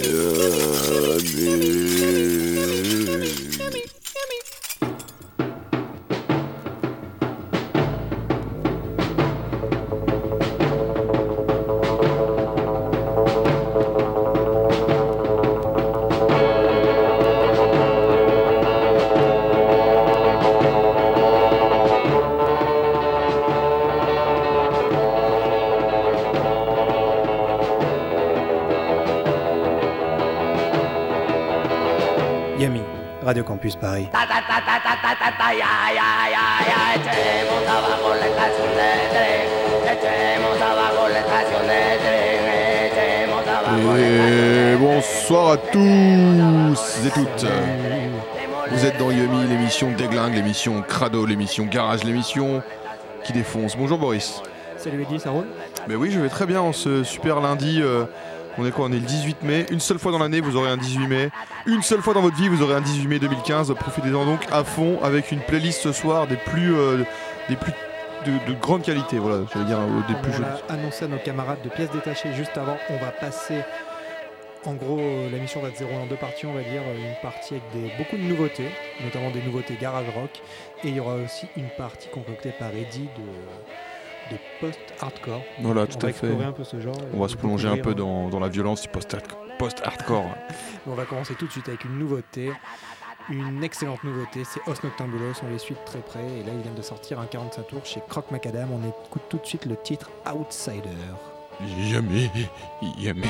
Radio Campus Paris. Et bonsoir à tous et toutes. Vous êtes dans Yumi, l'émission Déglingue, l'émission Crado, l'émission Garage, l'émission qui défonce. Bonjour Boris. Salut Eddie, ça roule? Mais oui, je vais très bien en ce super lundi. euh, on est quoi On est le 18 mai. Une seule fois dans l'année, vous aurez un 18 mai. Une seule fois dans votre vie, vous aurez un 18 mai 2015. Profitez-en donc à fond avec une playlist ce soir des plus, euh, des plus de, de grande qualité. Voilà, j'allais dire euh, des plus jeunes. annoncé à nos camarades de pièces détachées juste avant, on va passer. En gros, euh, la mission va en deux parties, on va dire. Une partie avec des, beaucoup de nouveautés, notamment des nouveautés garage rock. Et il y aura aussi une partie concoctée par Eddie de, de post-hardcore. Voilà, on tout va à fait. explorer un peu ce genre. On va se plonger un peu découvrir, dans, dans la violence du post- post-hardcore. On va commencer tout de suite avec une nouveauté. Une excellente nouveauté, c'est Os Noctambulos, on les suit de très près. Et là, ils viennent de sortir un 45 tours chez Croc Macadam. On écoute tout de suite le titre Outsider. Jamais, jamais.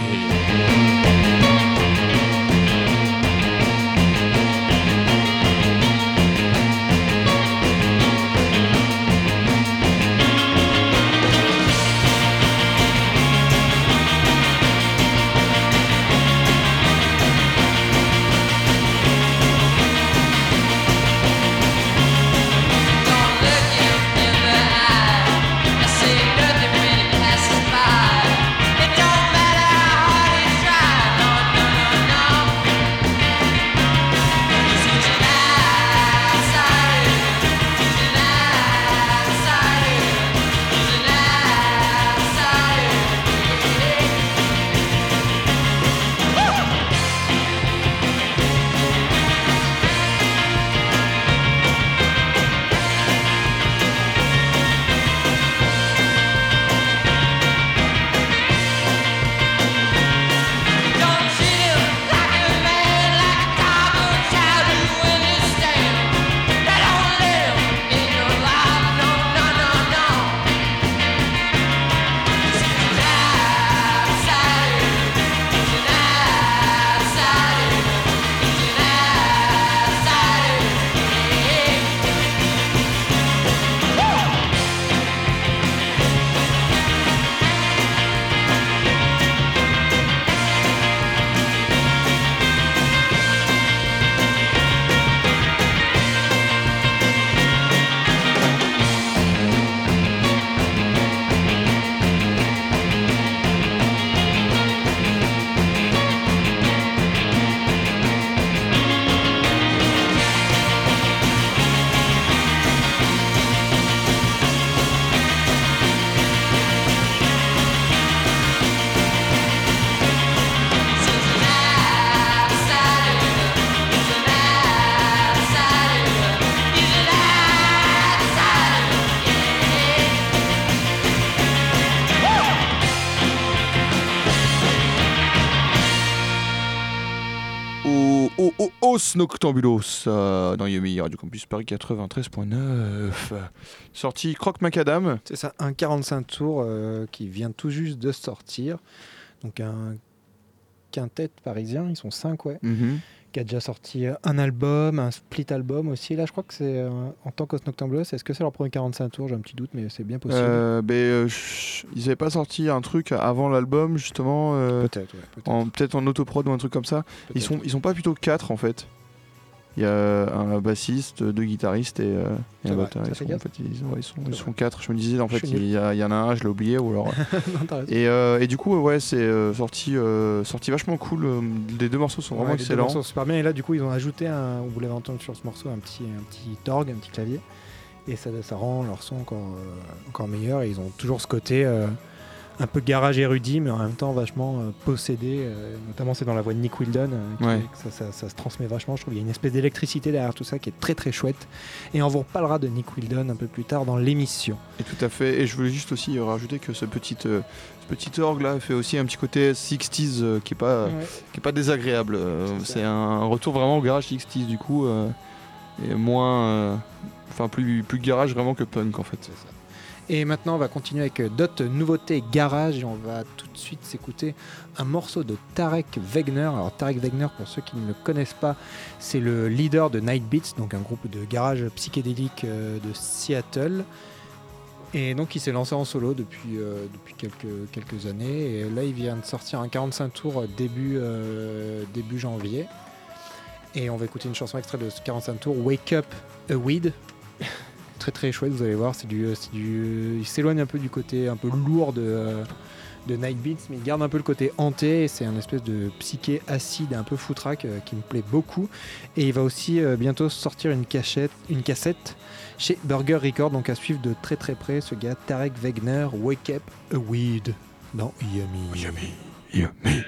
Au Os Noctambulos euh, dans Yumi Radio Campus Paris 93.9. Sorti Croc Macadam. C'est ça, un 45 tours euh, qui vient tout juste de sortir. Donc un quintet parisien, ils sont 5 ouais, Mhm. qui a déjà sorti euh, un album, un split album aussi. Là, je crois que c'est euh, en tant qu'Os Noctambulos. Est-ce que c'est leur premier 45 tours? J'ai un petit doute, mais c'est bien possible. Ben, ils avaient pas sorti un truc avant l'album, justement, peut-être, ouais, peut-être. en- peut-être en, autoprod ou un truc comme ça. Ils sont, ils sont pas plutôt quatre en fait. Il y a un bassiste, deux guitaristes et, euh, et un batteur. Ils sont, en quatre fait, ils, ouais, ils sont, ils C'est sont quatre. Je me disais, en fait, il y, a- il y en a un, je l'ai oublié ou alors. Non, et, euh, et du coup, ouais, c'est euh, sorti, sorti vachement cool. Les deux morceaux sont vraiment Ouais, les excellents. morceaux sont super bien. Et là, du coup, ils ont ajouté, un, vous l'avez entendu sur ce morceau, un petit, un petit orgue, un petit clavier. Et ça, ça rend leur son encore, encore meilleur. Et ils ont toujours ce côté un peu garage érudit, mais en même temps vachement euh, possédé. euh, notamment, c'est dans la voix de Nick Wildon euh, qui- Ouais. que ça, ça- ça se transmet vachement. Je trouve qu'il y a une espèce d'électricité derrière tout ça qui est très très chouette. Et on vous reparlera de Nick Wildon un peu plus tard dans l'émission. Et tout à fait. Et je voulais juste aussi rajouter que ce petit, euh, ce petit orgue là fait aussi un petit côté 60s euh, qui est pas, qui est pas désagréable. Euh, C'est un retour vraiment au garage 60s du coup. euh, et moins. euh, Enfin, plus, plus garage vraiment que punk en fait. Et maintenant, on va continuer avec euh, d'autres nouveautés garage et on va tout de suite s'écouter un morceau de Tarek Wegner. Alors, Tarek Wegner, pour ceux qui ne le connaissent pas, c'est le leader de Night Beats, donc un groupe de garage psychédélique euh, de Seattle. Et donc, il s'est lancé en solo depuis, euh, depuis quelques, quelques années. Et là, il vient de sortir un 45 tours début, début janvier. Et on va écouter une chanson extraite de ce 45 tours, Wake Up a Weed très très chouette, vous allez voir, c'est du, c'est du, il s'éloigne un peu du côté un peu lourd de, euh, de Night Beats, mais il garde un peu le côté hanté, c'est un espèce de psyché acide un peu foutraque euh, qui me plaît beaucoup. Et il va aussi euh, bientôt sortir une, cachette, une cassette chez Burger Record, donc à suivre de très très près ce gars Tarek Wegner, Wake Up a Weed dans Yummy. Laid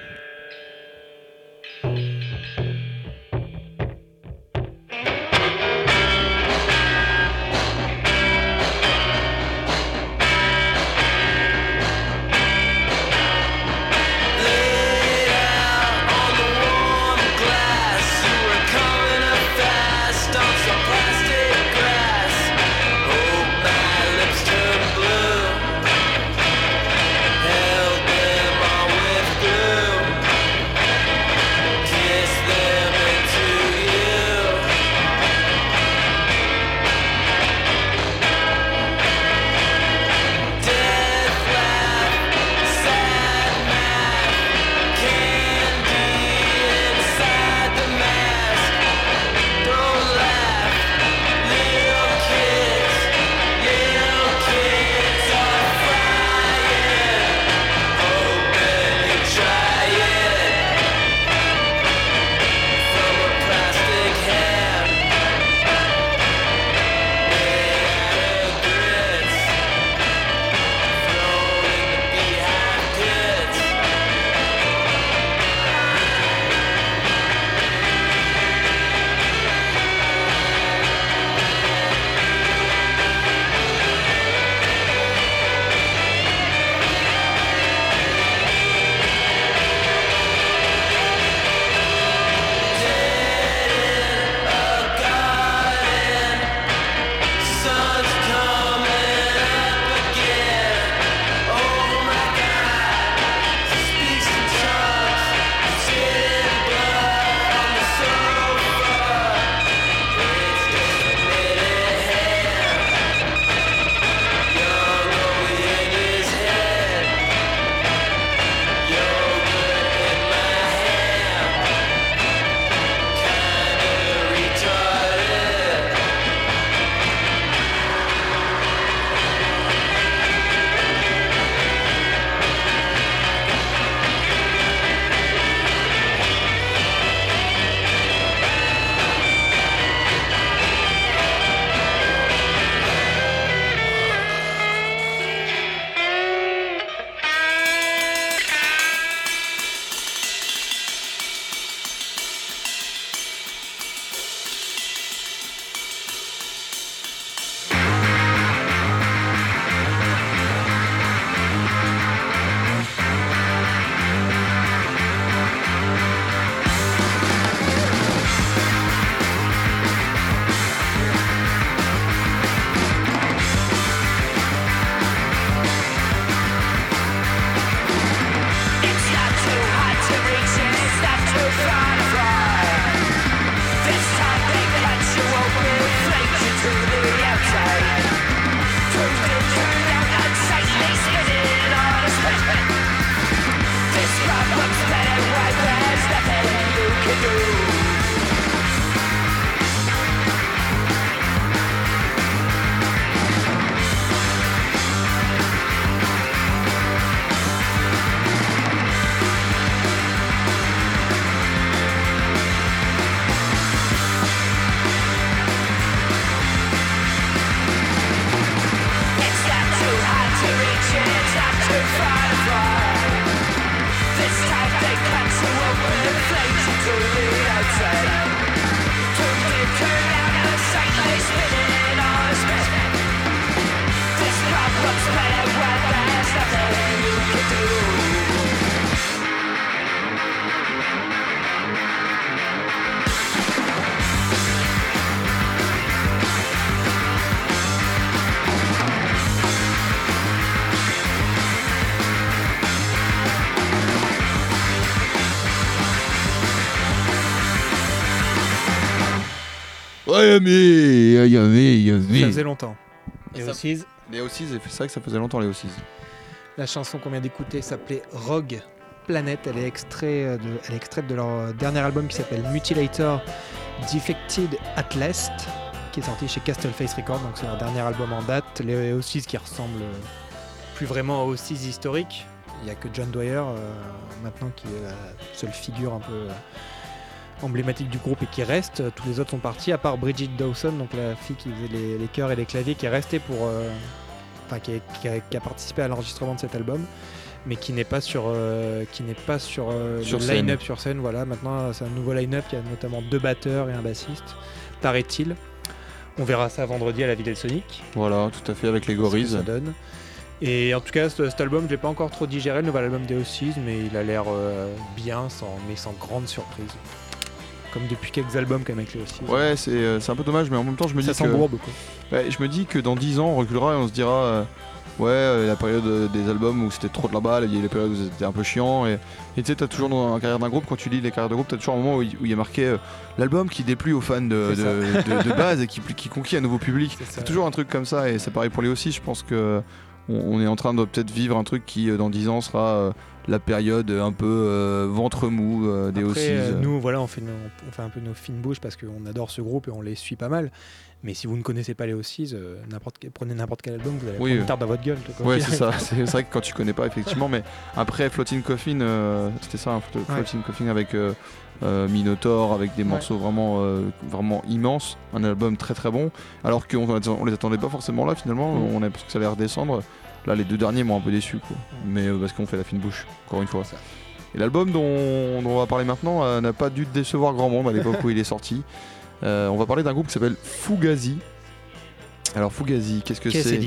Ça faisait longtemps. Et Ça- aussi, Les O6, c'est vrai que ça faisait longtemps les O6. la chanson qu'on vient d'écouter s'appelait Rogue Planet. Elle est, extrait de, elle est extraite de leur euh, dernier album qui s'appelle Mutilator Defected at Last, qui est sorti chez Castle Face Records. Donc c'est leur dernier album en date. Les O6 qui ressemblent euh, plus vraiment aux O6 historiques. Il n'y a que John Dwyer euh, maintenant qui est la seule figure un peu euh, emblématique du groupe et qui reste. Tous les autres sont partis, à part Bridget Dawson, donc la fille qui faisait les, les chœurs et les claviers, qui est restée pour. euh, Enfin, qui, est- qui a, qui a participé à l'enregistrement de cet album, mais qui n'est pas sur, euh, qui n'est pas sur, euh, Sur le line-up sur scène. Voilà, maintenant c'est un nouveau line-up. Il y a notamment deux batteurs et un bassiste, paraît-il. On verra ça vendredi à la Ville Sonic. Voilà, tout à fait, avec les gorilles. ça donne. Et en tout cas, ce- cet album, je l'ai pas encore trop digéré, le nouvel album des O6, mais il a l'air euh, bien, sans, mais sans grande surprise. Comme depuis quelques albums, quand même, avec les O6. Ouais, c'est euh, c'est un peu dommage, mais en même temps, je me dis ça que. s'embourbe, quoi. Ouais, je me dis que dans 10 ans, on reculera et on se dira euh, Ouais, euh, la période des albums où c'était trop de la balle, il y a les périodes où c'était un peu chiant. Et tu sais, t'as toujours dans la carrière d'un groupe, quand tu lis les carrières de groupe, t'as toujours un moment où il où il y a marqué euh, l'album qui déplut aux fans de, de, de- de base et qui, qui conquit un nouveau public. C'est ça. Toujours un truc comme ça et c'est pareil pour les aussi. Je pense que on, on est en train de peut-être vivre un truc qui dans 10 ans sera euh, la période un peu euh, ventre mou euh, des Après, euh, nous, voilà, on fait, nos- on fait un peu nos fines bouches parce qu'on adore ce groupe et on les suit pas mal. Mais si vous ne connaissez pas les O6, n'importe quel- prenez n'importe quel album, vous allez Oui, prendre une tarte dans votre gueule. Ouais, c'est ça. C'est vrai que quand tu connais pas, effectivement. Mais après, Floating Coffin, c'était ça, hein, Ouais. Floating Coffin avec Minotaur, avec des Ouais. morceaux vraiment, vraiment immenses. Un album très très bon. Alors qu'on on les attendait pas forcément là, finalement. Mm. On a l'impression que ça allait redescendre. Là, les deux derniers m'ont un peu déçu, quoi. Mais euh, parce qu'on fait la fine bouche, encore une fois. Et l'album dont, dont on va parler maintenant euh, n'a pas dû décevoir grand monde à l'époque où il est sorti. Euh, on va parler d'un groupe qui s'appelle Fugazi. Alors Fugazi, qu'est-ce que c'est c'est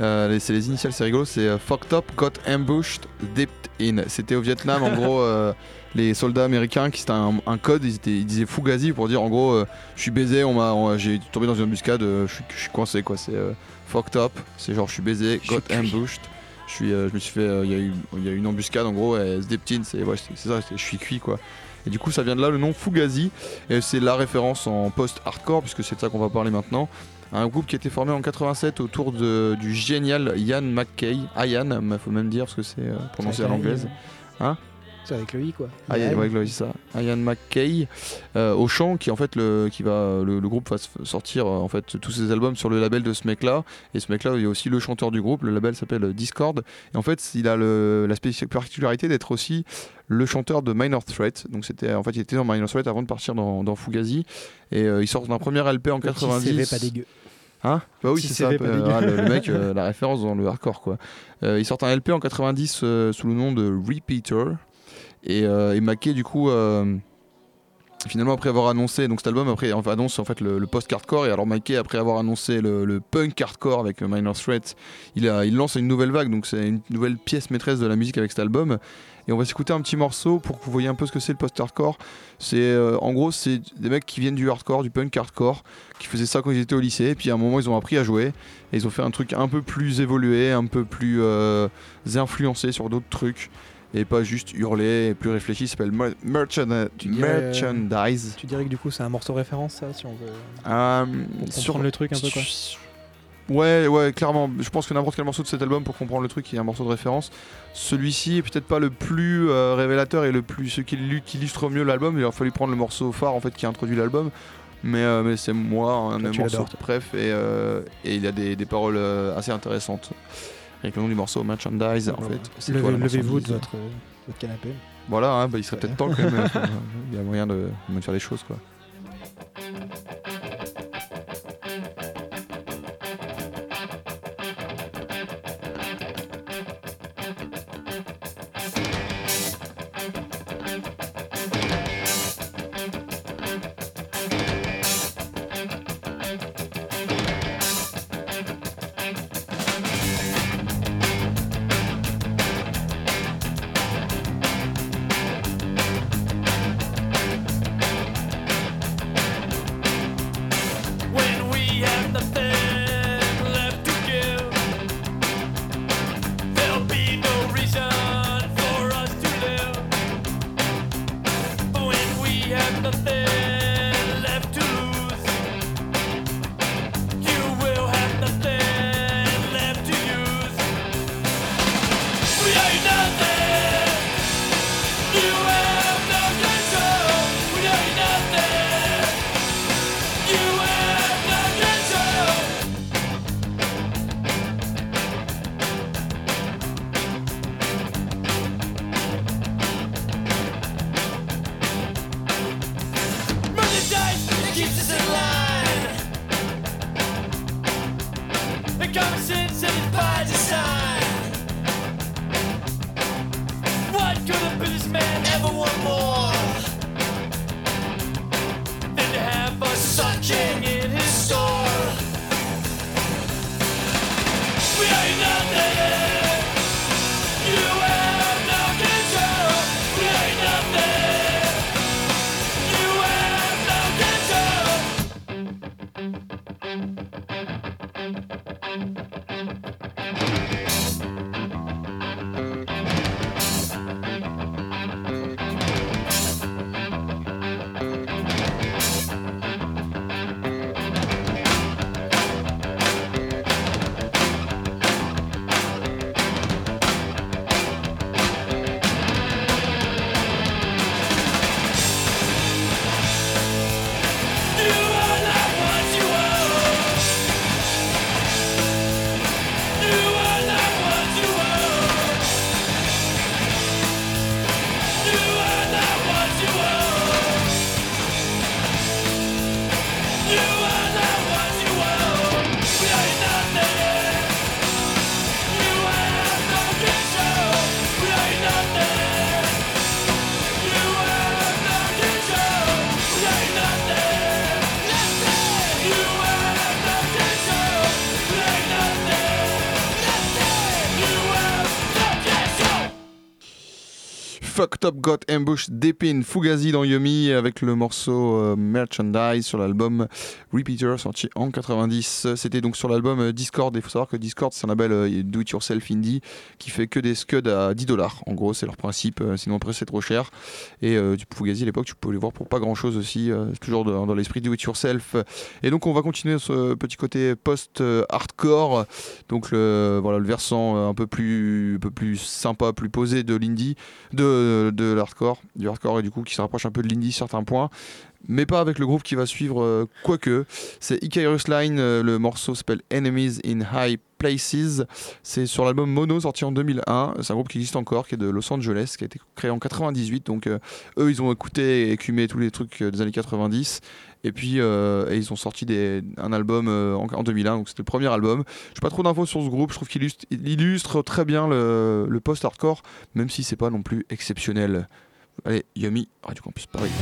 euh, les- c'est les initiales, c'est rigolo. C'est euh, Fucked Up, Got Ambushed, Dipped In. C'était au Vietnam, en gros, euh, les soldats américains qui c'était un, un code. Ils, étaient- ils disaient Fugazi pour dire en gros, je suis baisé, on m'a, j'ai tombé dans une embuscade, je suis- coincé quoi. C'est Fucked Up, c'est genre je suis baisé, Got. Ambushed. Je suis, euh, je me suis fait, euh, il y a eu, il y a eu une embuscade en gros. Et Dipped In, c'est ouais, ça, je suis cuit quoi. Et du coup, ça vient de là le nom Fugazi. Et c'est la référence en post-hardcore, puisque c'est de ça qu'on va parler maintenant. Un groupe qui a été formé en 87 autour de, du génial Ian McKay. Ian, il faut même dire, parce que c'est euh, prononcé à l'anglaise. Hein? C'est avec le I, quoi. Ah, Yann. ouais, ça. Ian McKay euh, au chant, qui en fait le, qui va le, le groupe va sortir euh, en fait tous ses albums sur le label de ce mec-là. Et ce mec-là, il est aussi le chanteur du groupe. Le label s'appelle euh, Discord. Et en fait, il a le, la particularité d'être aussi le chanteur de Minor Threat. Donc c'était en fait, il était dans Minor Threat avant de partir dans, dans Fugazi. Et euh, il sort d'un premier LP en Petit 90. CV pas dégueu. Hein? Bah oui, c'est ça. Euh, ah, le, le mec, euh, la référence dans le hardcore, quoi. Euh, il sort un LP en 90 euh, sous le nom de Repeater. Et, euh, et du coup, euh, finalement, après avoir annoncé, donc cet album, après, enfin, annonce en fait le, le post-hardcore. Et alors, Mackay, après avoir annoncé le, punk hardcore avec Minor Threat, il, lance une nouvelle vague. Donc, c'est une nouvelle pièce maîtresse de la musique avec cet album. Et on va s'écouter un petit morceau pour que vous voyez un peu ce que c'est le post-hardcore. C'est euh, en gros, c'est des mecs qui viennent du hardcore, du punk hardcore, qui faisaient ça quand ils étaient au lycée. Et puis à un moment, ils ont appris à jouer. Et ils ont fait un truc un peu plus évolué, un peu plus influencé sur d'autres trucs. Et pas juste hurler, et plus réfléchi. Ça s'appelle Tu dirais, euh, Merchandise. Tu dirais que du coup, c'est un morceau référence, ça, si on veut Euh, sur- le truc un peu, quoi. Ouais, ouais, clairement. Je pense que n'importe quel morceau de cet album, pour comprendre le truc, il y a un morceau de référence. Celui-ci est peut-être pas le plus euh, révélateur et le plus ce qui, illu- qui illustre mieux l'album. Il a fallu prendre le morceau phare en fait qui a introduit l'album. Mais, euh, mais c'est moi un toi. bref et, et il y a des, des paroles assez intéressantes. Avec le nom du morceau Merchandise en fait. Levez-vous de votre, votre canapé. Voilà, hein, bah, il serait peut-être temps quand même. il y a moyen de, de faire les choses quoi. Ambush Fugazi dans Yumi avec le morceau euh, Merchandise sur l'album Repeater sorti en 90. C'était donc sur l'album euh, Discord. Il faut savoir que Discord c'est un label euh, do it yourself indie qui fait que des scuds à 10 dollars. En gros, c'est leur principe. euh, sinon après c'est trop cher. Et du Fugazi à l'époque, tu pouvais les voir pour pas grand chose aussi. toujours dans, l'esprit do it yourself. Et donc on va continuer ce petit côté post-hardcore. Donc le, voilà, le versant un peu plus, un peu plus sympa, plus posé de l'indie, de, de l'hardcore, du hardcore et du coup qui se rapproche un peu de l'indie certains points. Mais pas avec le groupe qui va suivre, euh, quoique. C'est Icarus Line, euh, le morceau s'appelle Enemies in High Places. C'est sur l'album Mono sorti en 2001. C'est un groupe qui existe encore, qui est de Los Angeles, qui a été créé en 98. Donc euh, eux, ils ont écouté et écumé tous les trucs des années 90. Et puis ils ont sorti des, un album en, en 2001, donc c'était le premier album. Je pas trop d'infos sur ce groupe, je trouve qu'il illustre, il illustre très bien le, le post-hardcore, même si c'est pas non plus exceptionnel. Allez, Yumi, Radio Campus Paris.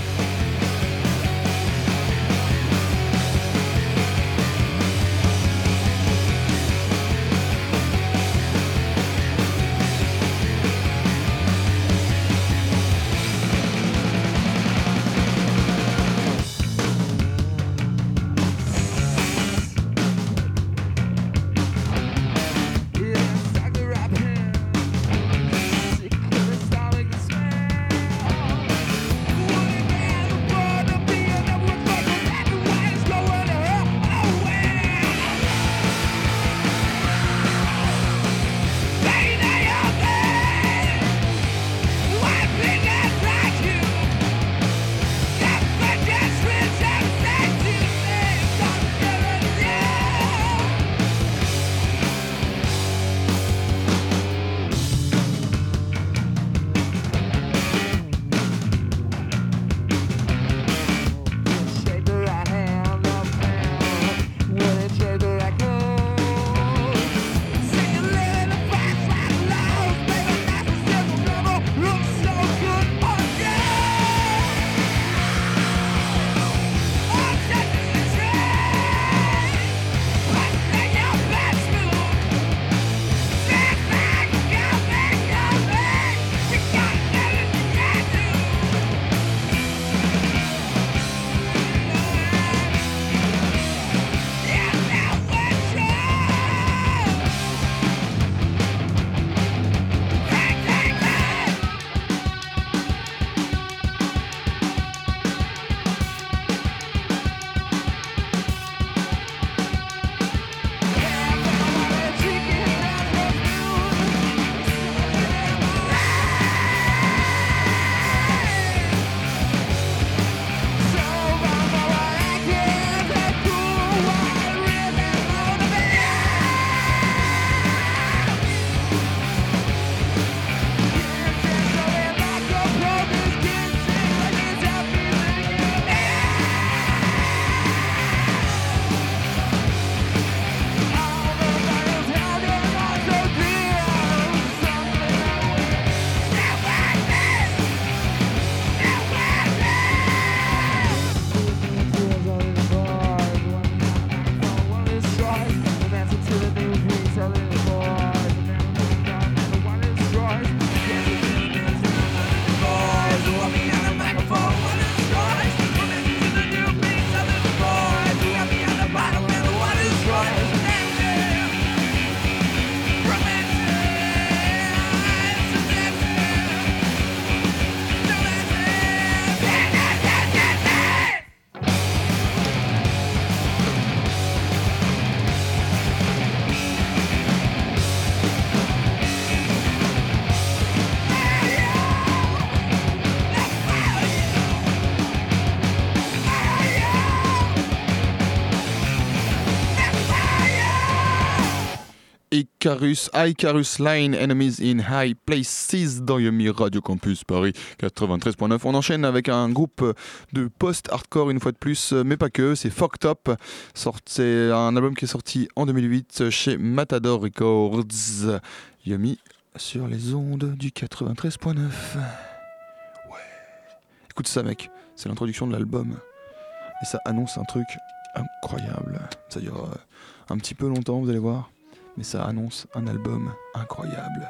Icarus, Icarus Line, Enemies in High Places dans Yumi Radio Campus Paris 93.9. On enchaîne avec un groupe de post-hardcore une fois de plus, mais pas que, c'est Up. Sort- C'est un album qui est sorti en 2008 chez Matador Records. Yumi sur les ondes du 93.9. Ouais. Écoute ça mec, c'est l'introduction de l'album. Et ça annonce un truc incroyable. Ça durera un petit peu longtemps, vous allez voir. Mais ça annonce un album incroyable.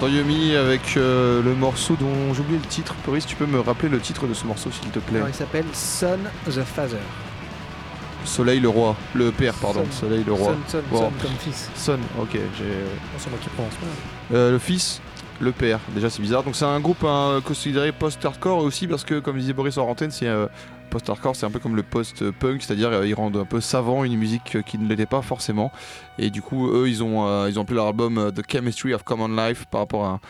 Dans Yumi avec euh, le morceau dont j'ai oublié le titre. Boris, tu peux me rappeler le titre de ce morceau s'il te plaît? Alors, il s'appelle Son the Father. Soleil le roi, le père pardon, Son. Soleil le roi. Son, son, Bon. son comme fils. Son, ok, j'ai Oh, C'est moi qui prononce pas. Euh, le fils, le père. Déjà, c'est bizarre. Donc, c'est un groupe hein, considéré post-hardcore aussi parce que, comme disait Boris en antenne, c'est euh, post-hardcore, c'est un peu comme le post-punk, c'est-à-dire euh, ils rendent un peu savant une musique euh, qui ne l'était pas forcément. Et du coup, eux, ils ont, euh, ils ont leur album The Chemistry of Common Life par rapport à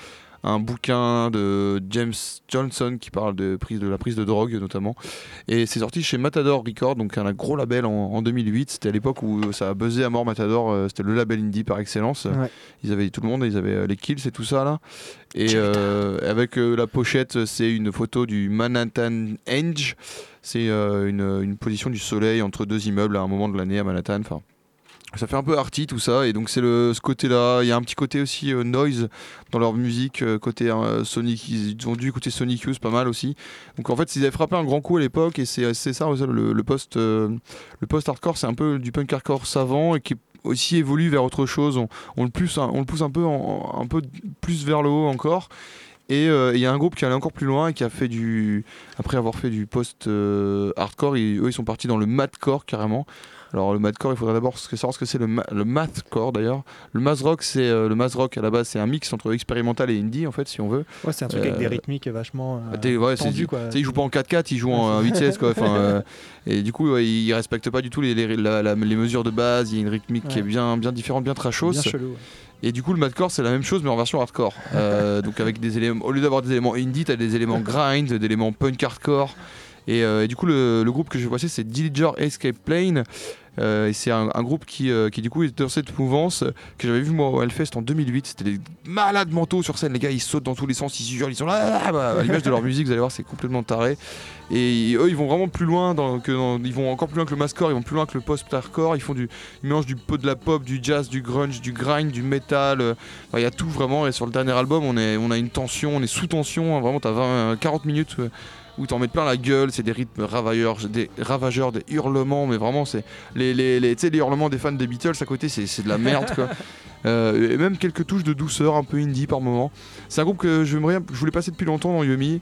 un, bouquin de James Johnson qui parle de, prise, de la prise de drogue notamment. Et c'est sorti chez Matador Records, donc un gros label en, en 2008. C'était à l'époque où ça a buzzé à mort Matador, euh, c'était le label indie par excellence. Ouais. Ils avaient tout le monde, ils avaient euh, les kills et tout ça là. Et euh, avec euh, la pochette, c'est une photo du Manhattan Henge. C'est euh, une, une position du soleil entre deux immeubles à un moment de l'année à Manhattan. Enfin, ça fait un peu arty tout ça. Et donc c'est le ce côté-là. Il y a un petit côté aussi euh, noise dans leur musique, euh, côté euh, Sonic. Ils ont dû écouter Sonic Youth pas mal aussi. Donc en fait, ils avaient frappé un grand coup à l'époque. Et c'est ça le, le post euh, le post hardcore, c'est un peu du punk hardcore savant et qui aussi évolue vers autre chose. On, le pousse, on le pousse un peu, un peu plus vers le haut encore. Et il y a un groupe qui allait encore plus loin et qui a fait du. Après avoir fait du post-hardcore, eux ils sont partis dans le mathcore carrément. Alors le mathcore, il faudrait d'abord savoir ce que c'est le, ma- le mathcore d'ailleurs. Le math rock, c'est euh, le math rock à la base, c'est un mix entre expérimental et indie en fait, si on veut. Ouais, c'est un truc avec Euh, des rythmiques vachement euh, ouais, c'est- tendues, quoi. tu sais, ils jouent pas en 4-4, ils jouent en 8-16 quoi. Enfin, euh, et du coup, ouais, ils respectent pas du tout les, les, la- la- les mesures de base. Il y a une rythmique qui est bien, bien différente, bien trashos. bien chelou. Et du coup, le madcore, c'est la même chose, mais en version hardcore. Euh, donc, avec des éléments, au lieu d'avoir des éléments indie, t'as des éléments grind, des éléments punk hardcore. Et, euh, et du coup, le, groupe que je passer, c'est Dillinger Escape Plane. Euh, et c'est un, groupe qui, euh, qui, du coup, est dans cette mouvance que j'avais vu moi au Hellfest en 2008. C'était des malades mentaux sur scène. Les gars, ils sautent dans tous les sens, ils hurlent, ils sont là. ah, bah, à l'image de leur musique, vous allez voir, c'est complètement taré. Et eux, ils vont vraiment plus loin, que ils vont encore plus loin que le mascore, ils vont plus loin que le post-hardcore. Ils font du, ils mélangent du de la pop, du jazz, du grunge, du grind, du metal. Il y a tout vraiment. Et sur le dernier album, on, est, on a une tension, on est sous tension. hein, vraiment, t'as 20, 40 minutes euh, où t'en mets plein la gueule. C'est des rythmes ravageurs, des ravageurs, des hurlements. Mais vraiment, c'est les, les, hurlements des fans des Beatles à côté, c'est de la merde quoi. Euh, et même quelques touches de douceur, un peu indie par moment. C'est un groupe que je voulais passer depuis longtemps dans Yumi.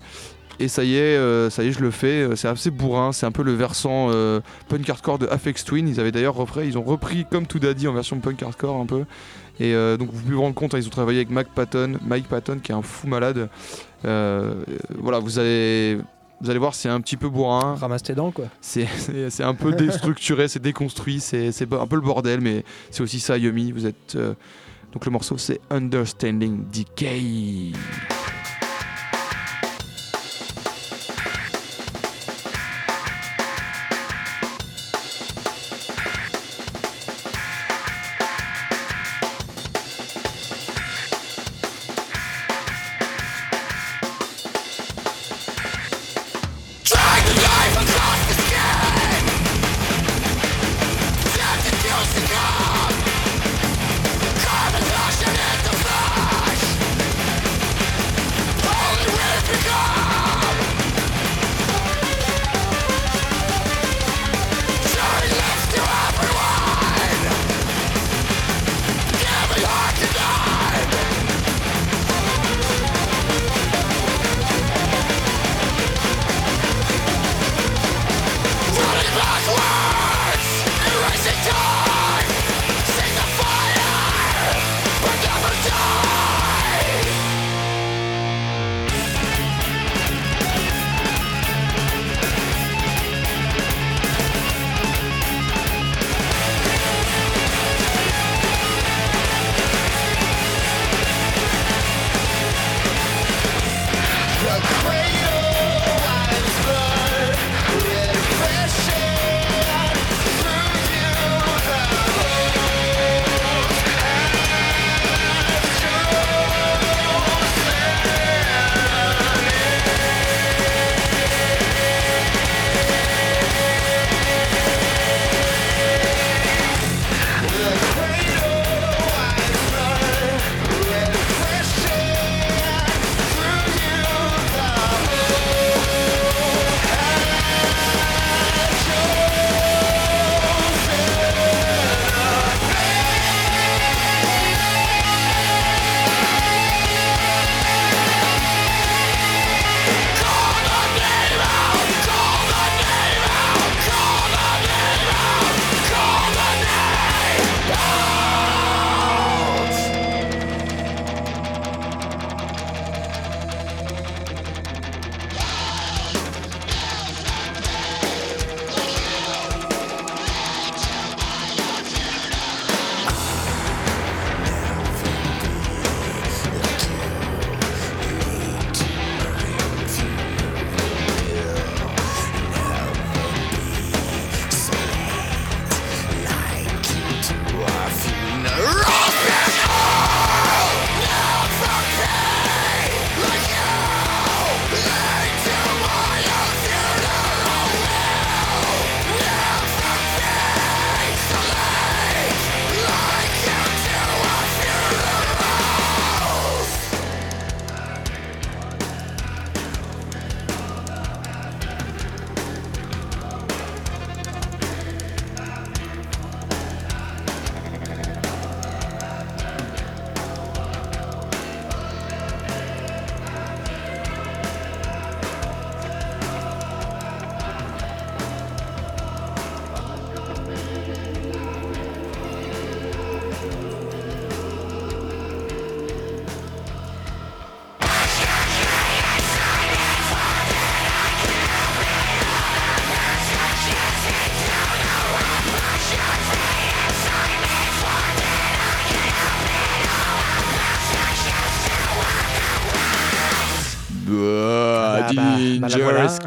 Et ça y est, euh, ça y est, je le fais. Euh, C'est assez bourrin. C'est un peu le versant euh, punk hardcore de Afex Twin. Ils avaient d'ailleurs repris, ils ont repris comme tout Daddy en version punk hardcore un peu. Et donc vous pouvez vous rendre compte, hein, ils ont travaillé avec Mike Patton, Mike Patton qui est un fou malade. Voilà, vous allez, vous allez voir, c'est un petit peu bourrin. Ramasse tes dents, quoi. C'est- un peu déstructuré, c'est déconstruit, c'est c'est un peu le bordel, mais c'est aussi ça, Yumi. Vous êtes. euh, Donc le morceau, c'est Understanding Decay.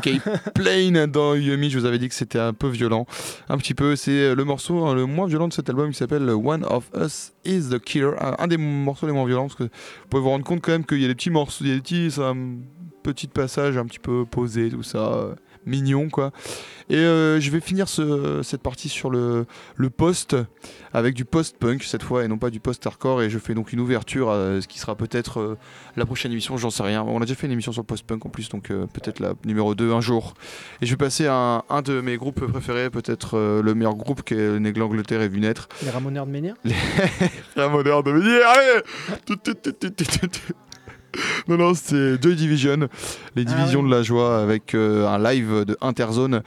Escape Plane dans Yumi, je vous avais dit que c'était un peu violent. Un petit peu, c'est le morceau hein, le moins violent de cet album qui s'appelle One of Us is the Killer. Un, un des morceaux les moins violents parce que vous pouvez vous rendre compte quand même qu'il y a des petits morceaux, des petits, ça, petits passages un petit peu posés, tout ça, mignon quoi. Et euh, je vais finir ce- cette partie sur le, le post avec du post-punk cette fois et non pas du post-hardcore et je fais donc une ouverture à ce qui sera peut-être euh, la prochaine émission, j'en sais rien. On a déjà fait une émission sur le post-punk en plus, donc euh, peut-être la numéro 2 un jour. Et je vais passer à un, un de mes groupes préférés, peut-être le meilleur groupe que l'Angleterre et vu naître. Les Ramoneurs de Menhir Ramoneur de Menhir, allez Non, non, c'est Joy Division, les Ah divisions ouais. de la joie avec euh, un live de Interzone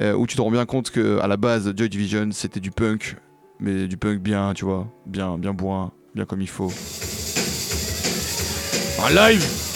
euh, où tu te rends bien compte que à la base, Joy Division c'était du punk, mais du punk bien, tu vois, bien, bien bourrin, bien comme il faut. Un live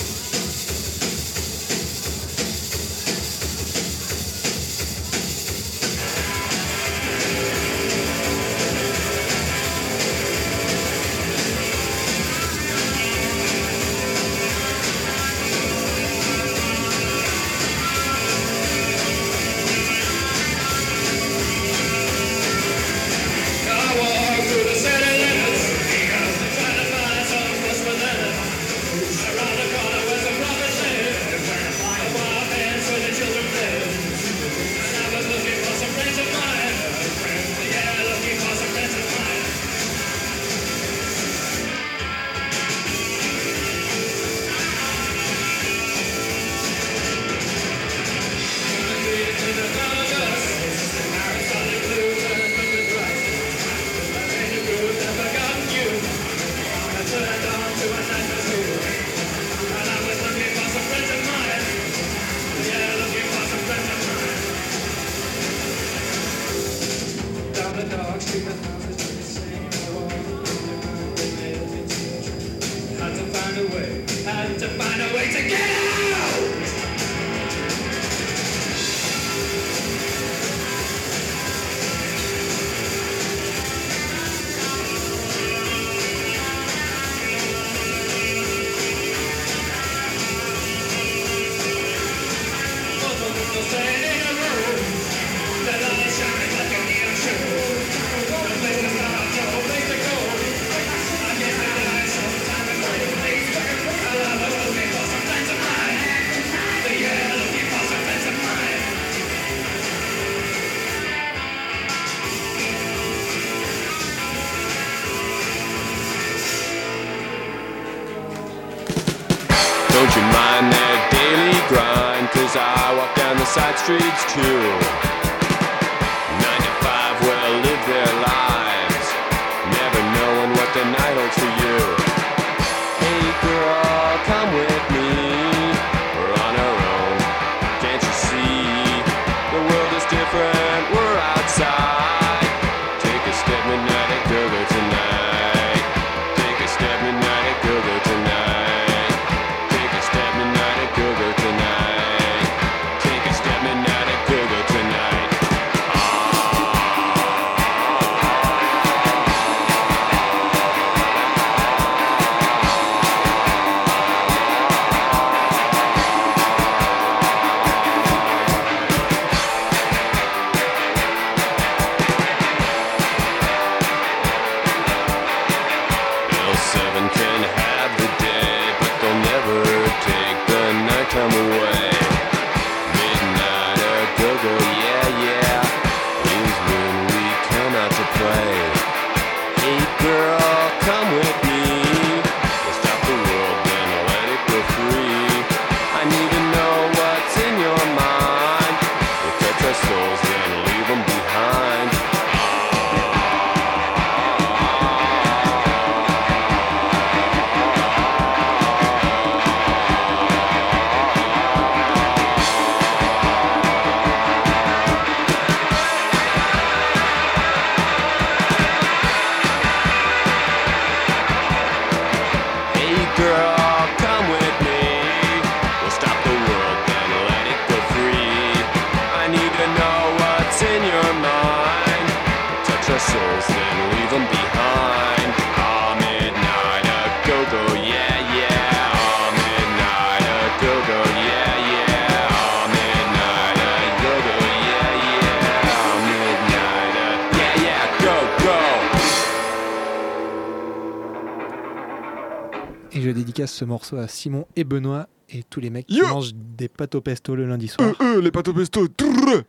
dédicace ce morceau à Simon et Benoît et tous les mecs qui mangent des pâtes au pesto le lundi soir. Euh, euh, les pâtes au pesto.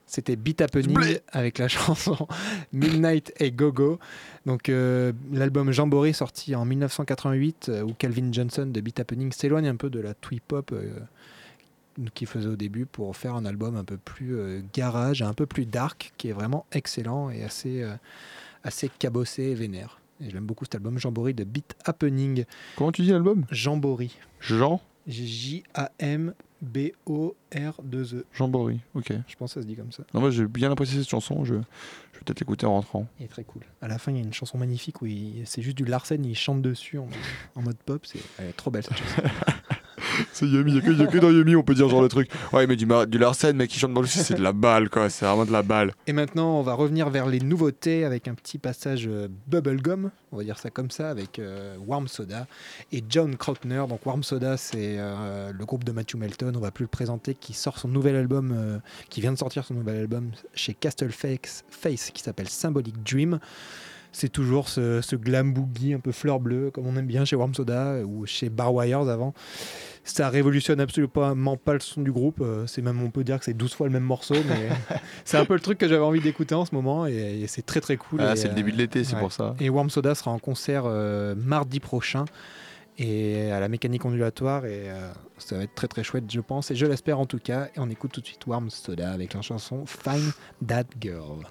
C'était Beat Happening Blé. avec la chanson Midnight et Go-Go. Donc euh, l'album Jamboree sorti en 1988 euh, où Calvin Johnson de Beat Happening s'éloigne un peu de la twee pop euh, qu'il faisait au début pour faire un album un peu plus garage, un peu plus dark qui est vraiment excellent et assez, assez cabossé et vénère. Et j'aime beaucoup cet album Jamboree de Beat Happening. Comment tu dis l'album? Jamboree. Jean? J-A-M-B-O-R-2-E. Jean Bory, ok. Je pense que ça se dit comme ça. Non, moi j'ai bien apprécié cette chanson, je, je vais peut-être l'écouter en rentrant. Il est très cool. À la fin, il y a une chanson magnifique où c'est juste du Larsen, il chante dessus en, en mode pop. C'est elle est trop belle cette chanson. C'est Yumi, il y a que, dans Yumi on peut dire genre le truc. Ouais, mais du, du Larsen, mec, qui chante dans le c'est de la balle quoi, c'est vraiment de la balle. Et maintenant, on va revenir vers les nouveautés avec un petit passage euh, bubblegum, on va dire ça comme ça, avec euh, Warm Soda et John Krautner. Donc Warm Soda, c'est euh, le groupe de Matthew Melton, on va plus le présenter, qui sort son nouvel album, qui vient de sortir son nouvel album chez Castle Face, Face qui s'appelle Symbolic Dream. C'est toujours ce, ce glam boogie un peu fleur bleue, comme on aime bien chez Warm Soda euh, ou chez Bar Wires avant. Ça révolutionne absolument pas le son du groupe. euh, C'est même, on peut dire que c'est 12 fois le même morceau, mais c'est un peu le truc que j'avais envie d'écouter en ce moment et, et c'est très très cool. Ah, c'est le euh, début de l'été, c'est ouais. pour ça. Et Warm Soda sera en concert euh, mardi prochain et à la mécanique ondulatoire et euh, ça va être très très chouette je pense et je l'espère en tout cas et on écoute tout de suite Warm Soda avec la chanson Find That Girl.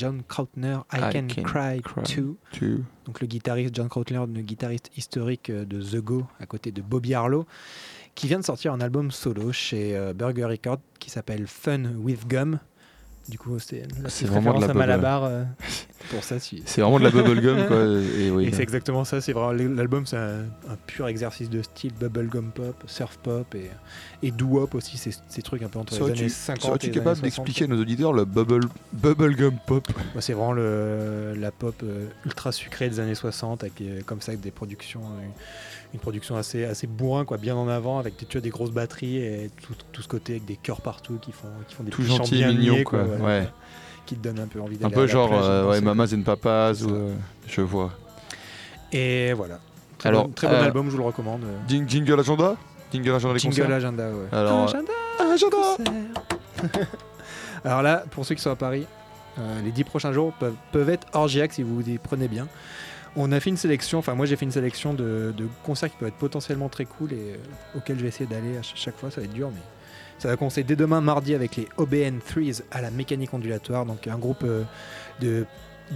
John Krautner, I, can, cry, too. Tu- Donc le guitariste John Krautner, le guitariste historique euh, de The Go, à côté de Bobby Harlow, qui vient de sortir un album solo chez euh, Burger Records qui s'appelle Fun with Gum. Du coup, petite vraiment de la à. Malabar. euh, pour ça, si. C'est vraiment de la bubblegum, quoi. Et oui. Et c'est exactement ça, c'est vraiment l'album, c'est un, un pur exercice de style bubblegum pop, surf pop et, et doo-wop aussi, ces, ces trucs un peu entre les années 50 serais-tu et les capable années 60. d'expliquer à nos auditeurs le bubble, bubblegum pop Bah, c'est vraiment le, la pop euh, ultra sucrée des années 60 avec euh, comme ça avec des productions euh, une production assez assez bourrin quoi bien en avant avec des, tu vois, des grosses batteries et tout, tout ce côté avec des chœurs partout qui font qui font des Tout petits chants gentil et bien mignon, quoi, voilà, ouais. qui te donnent un peu envie Un d'aller à peu la genre plage euh, ouais. Mamas and Papas ou euh, je vois. et voilà très Alors, bon, très bon euh, album je vous le recommande Jing- Jingle agenda? Jingle agenda des Jingle concerts? Agenda ouais Alors, Agenda agenda Alors là, pour ceux qui sont à Paris, euh, les 10 prochains jours peuvent, peuvent être orgiaques si vous vous y prenez bien. On a fait une sélection, enfin moi j'ai fait une sélection de, concerts qui peuvent être potentiellement très cool et euh, auxquels je vais essayer d'aller à ch- chaque fois, ça va être dur mais ça va commencer dès demain mardi avec les OBN 3s à la mécanique ondulatoire, donc un groupe euh, de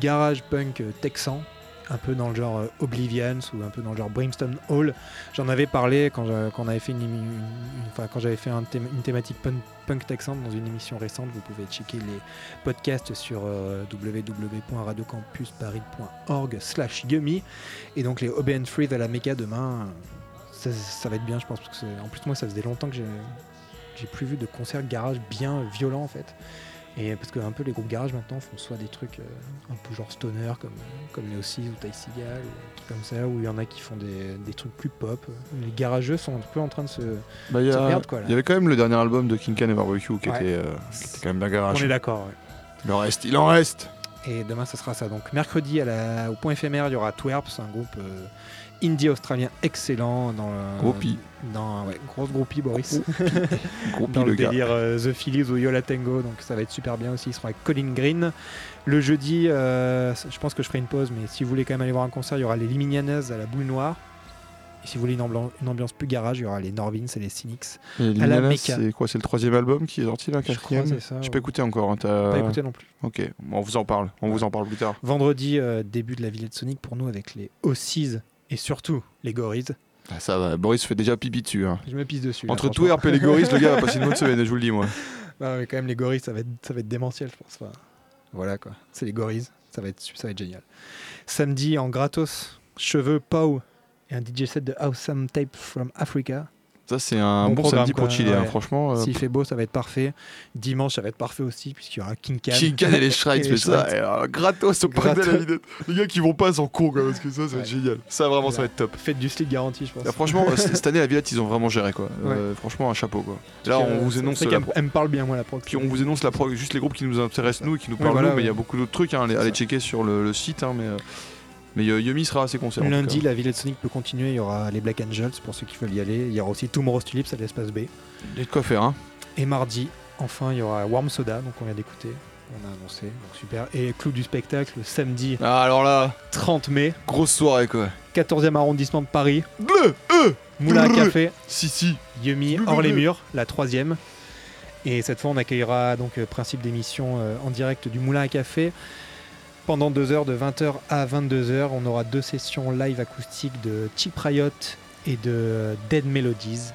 garage punk euh, texan, un peu dans le genre euh, Oblivions ou un peu dans le genre Brimstone Hall. J'en avais parlé quand, quand on avait fait une, une- quand j'avais fait une thématique punk, punk texan dans une émission récente. Vous pouvez checker les podcasts sur euh, www.radiocampusparis.org slash yummy. Et donc les OBN Free à la méca demain, ça, va être bien je pense. Parce que en plus moi ça faisait longtemps que j'ai plus vu de concerts garage bien violents en fait. Et parce que un peu les groupes garage maintenant font soit des trucs euh, un peu genre stoner comme, comme aussi ou Ty Seagal ou des trucs comme ça, ou il y en a qui font des, des trucs plus pop. Les garageux sont un peu en train de se. bah, quoi, il y avait quand même le dernier album de King Can et Barbecue qui, Ouais. était, euh, qui était quand même bien On garage. est d'accord, ouais. Il en reste, il en reste Et demain, ça sera ça. Donc, mercredi, à la- au point éphémère, il y aura Twerps, un groupe euh, indie australien excellent. Dans le, Groupie. Dans, ouais, grosse groupie, Boris. Groupie dans le délire euh, The Phillies ou Yola Tango. Donc, ça va être super bien aussi. Ils seront avec Colin Green. Le jeudi, euh, je pense que je ferai une pause, mais si vous voulez quand même aller voir un concert, il y aura les Liminianas à la boule noire. Et si vous voulez une, ambiance plus garage, il y aura les Norvins et les Cynics. Et à la Linanas, Mecca. c'est quoi C'est le troisième album qui est sorti là, Je crois, quatrième c'est ça. Je ouais. peux écouter encore. hein, Pas écouté non plus. Ok, on vous en parle. On vous en parle plus tard. Vendredi, euh, début de la Villette Sonic pour nous avec les Ossies et surtout les Gorilles. Ah, ça va, Boris fait déjà pipi dessus. hein. Je me pisse dessus. là, Entre franchement. Twerp et les Goris, le gars va passer une bonne semaine, je vous le dis moi. Ah, mais quand même, les gorilles, ça va être, ça va être démentiel, je pense. Enfin, voilà quoi. C'est les gorilles, ça va être, ça va être génial. Samedi, en gratos, cheveux, Pow et un DJ set de Awesome Tape from Africa. Ça, c'est un Bon bon, samedi pour chiller, hein, franchement. euh, S'il fait beau, ça va être parfait. Dimanche, ça va être parfait aussi, puisqu'il y aura King Can. King Can et les Shrines, Et mais ça, euh, gratos au parc de la. Les gars qui vont pas con, quoi, parce que ça, ça va être Ouais. génial. Ça, vraiment, ça va être top. Faites du slick garanti, je pense. Là, franchement, euh, cette année, la Villette, ils ont vraiment géré, quoi. Euh, franchement, un chapeau, quoi. Là, on vous énonce la Elle me parle bien, moi, la prog. Puis on vous énonce la pro- juste les groupes qui nous intéressent nous et qui nous parlent nous, mais il y a beaucoup d'autres trucs. Hein, allez, checker sur le, le site, hein, mais euh, mais euh, Yumi sera en tout Lundi, la Villette Sonic peut continuer. Il y aura les Black Angels pour ceux qui veulent y aller. Il y aura aussi Tomorrow's Tulips à l'espace B. il y a de quoi faire. Hein. Et mardi, enfin, il y aura Warm Soda, donc on vient d'écouter. On a annoncé, donc super. Et clou du spectacle, le samedi Ah, alors là, 30 mai, grosse soirée, quoi. 14e arrondissement de Paris, Bleu, euh, Moulin à. Café, si, si. Yumi, hors les murs, la troisième. Et cette fois, on accueillera donc euh, principe d'émission euh, en direct du Moulin à Café. Pendant deux heures, de 20h à 22h, on aura deux sessions live acoustiques de Cheap Riot et de Dead Melodies.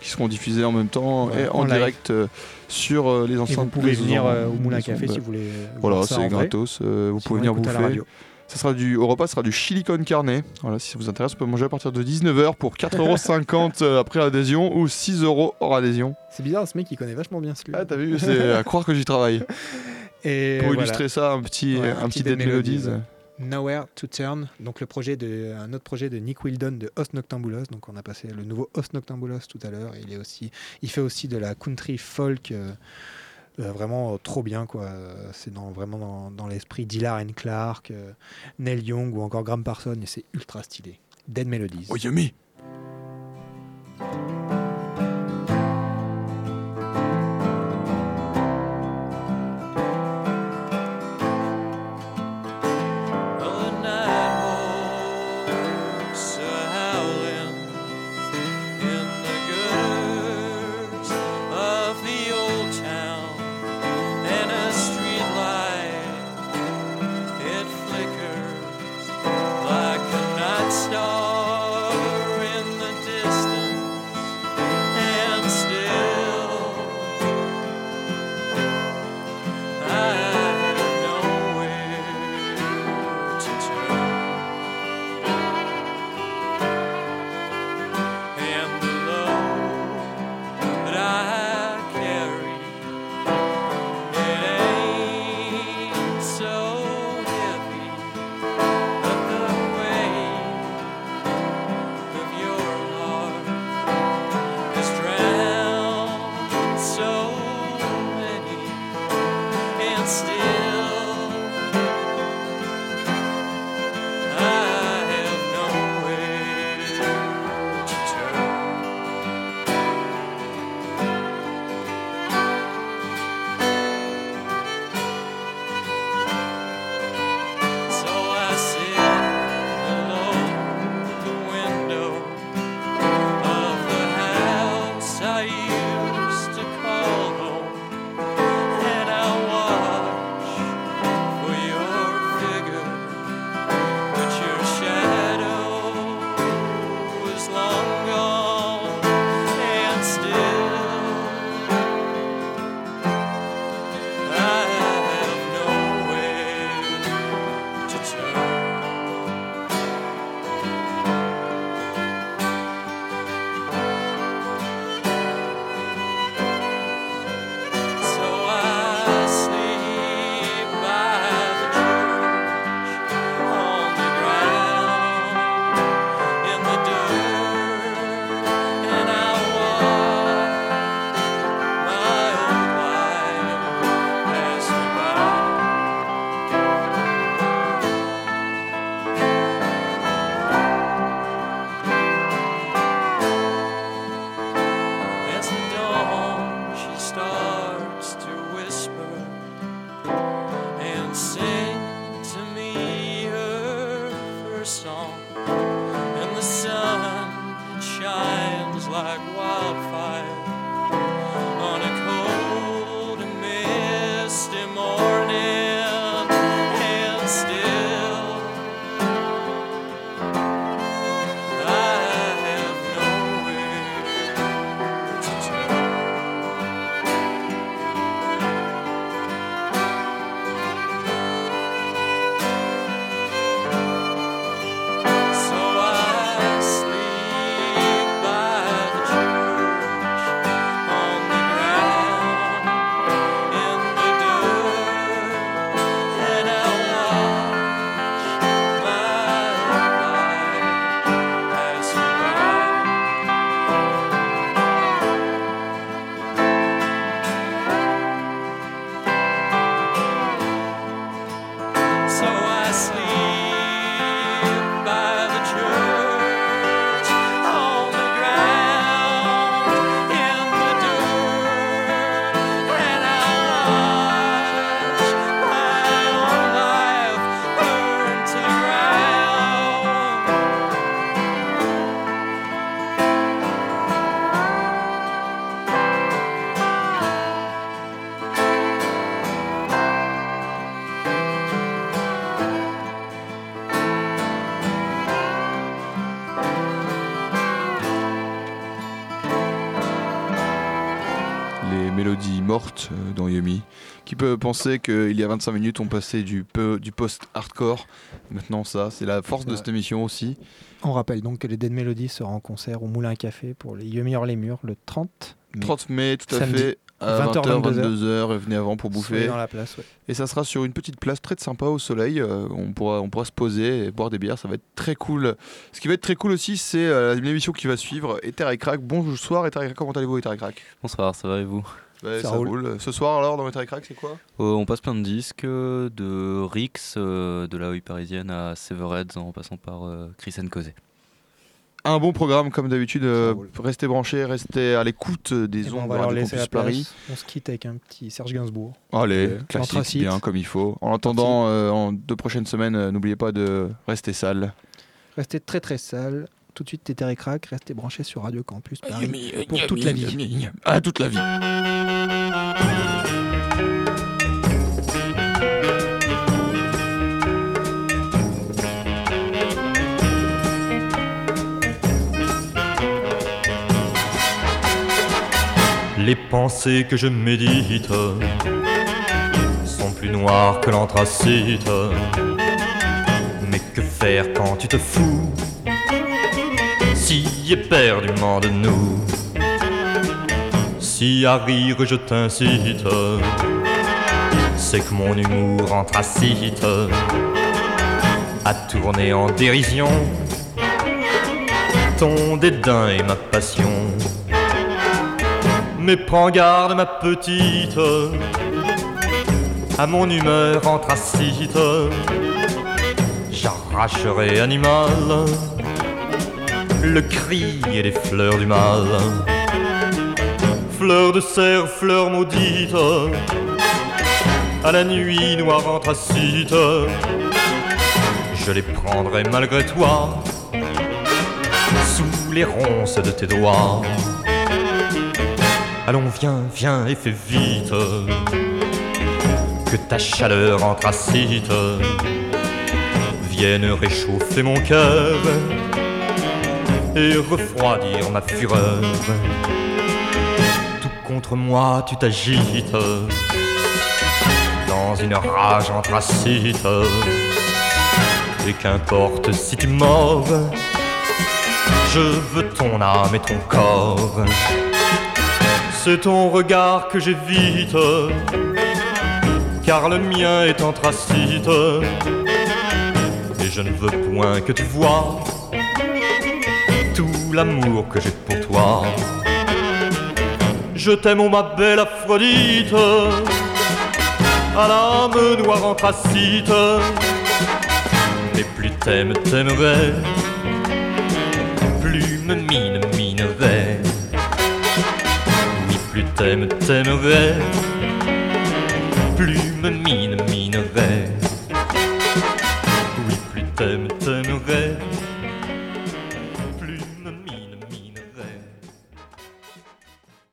Qui seront diffusés en même temps Ouais, et en, direct euh, sur euh, les Et enceintes. vous pouvez venir en- euh, au Moulin Café si vous voulez. Voilà, c'est gratos. vous pouvez venir bouffer. Ça sera du, au repas, ça sera du chili con carne. Voilà, si ça vous intéresse, vous pouvez manger à partir de 19h pour 4,50€ euh, après adhésion ou 6€ hors adhésion. C'est bizarre, ce mec il connaît vachement bien celui-là. Ah, t'as vu, c'est à croire que j'y travaille. Pour illustrer ça, un petit, un, petit, Dead Melodies. Nowhere to Turn, donc le projet de, un autre projet de Nick Wildon de Host Noctambulos. Donc on a passé le nouveau Host Noctambulos tout à l'heure. Il, il fait aussi de la country folk. Euh, euh, vraiment trop bien quoi. C'est dans, vraiment dans, l'esprit d'Hilar and Clark, euh, Neil Young ou encore Graham Parsons et c'est ultra stylé. Dead Melodies. Oh yummy. Euh, dans Yumi. Qui peut penser qu'il y a 25 minutes, on passait du, du post-hardcore. Maintenant, ça, c'est la force de cette émission aussi. On rappelle donc que les Dead Melody seront en concert au Moulin Café pour les Yumi hors les murs le 30 mai. 30 mai, tout à fait. À 20h, 22h, 22h venez avant pour bouffer. Et ça sera sur une petite place très sympa au soleil. Euh, on, pourra, on pourra se poser et boire des bières, ça va être très cool. Ce qui va être très cool aussi, c'est euh, l'émission qui va suivre. Ether et Crack, bonsoir Ether et Crack, comment allez-vous Ether et Crack Bonsoir, ça va et vous? Ouais, Ça ça, roule. roule. Ce soir, alors, dans et Crack, c'est quoi? Euh, On passe plein de disques, euh, de Rix, euh, de la rue parisienne à Severheads en passant par euh, Chris Cosé. Un bon programme, comme d'habitude. euh, restez branchés, restez à l'écoute Et des bon, on ondes va laisser la Campus Paris. On se quitte avec un petit Serge Gainsbourg. Allez, Euh, classique, l'anthracite. bien comme il faut. En attendant, euh, en deux prochaines semaines, n'oubliez pas de rester sale. Restez très très sale. Tout de suite, Téter et Crack. Restez branchés sur Radio Campus Paris pour toute la vie. Ah, toute la vie. Les pensées que je médite sont plus noires que l'anthracite. Mais que faire quand tu te fous si éperdument de nous Si à rire je t'incite, c'est que mon humour anthracite a tourné en dérision ton dédain et ma passion. Mais prends garde, ma petite, à mon humeur anthracite. J'arracherai animal le cri et les fleurs du mal. Fleurs de cerf, fleurs maudites, à la nuit noire anthracite. Je les prendrai malgré toi, sous les ronces de tes doigts. Allons, viens, viens et fais vite Que ta chaleur anthracite Vienne réchauffer mon cœur Et refroidir ma fureur. Tout contre moi tu t'agites. Dans une rage anthracite. Et qu'importe si tu mords Je veux ton âme et ton corps. C'est ton regard que j'évite, car le mien est anthracite, et je ne veux point que tu vois tout l'amour que j'ai pour toi. Je t'aime, oh ma belle Aphrodite, à l'âme noire anthracite, mais plus t'aimes, t'aimerais, plus me mine, minerais plus t'aimes, t'aimerais, plus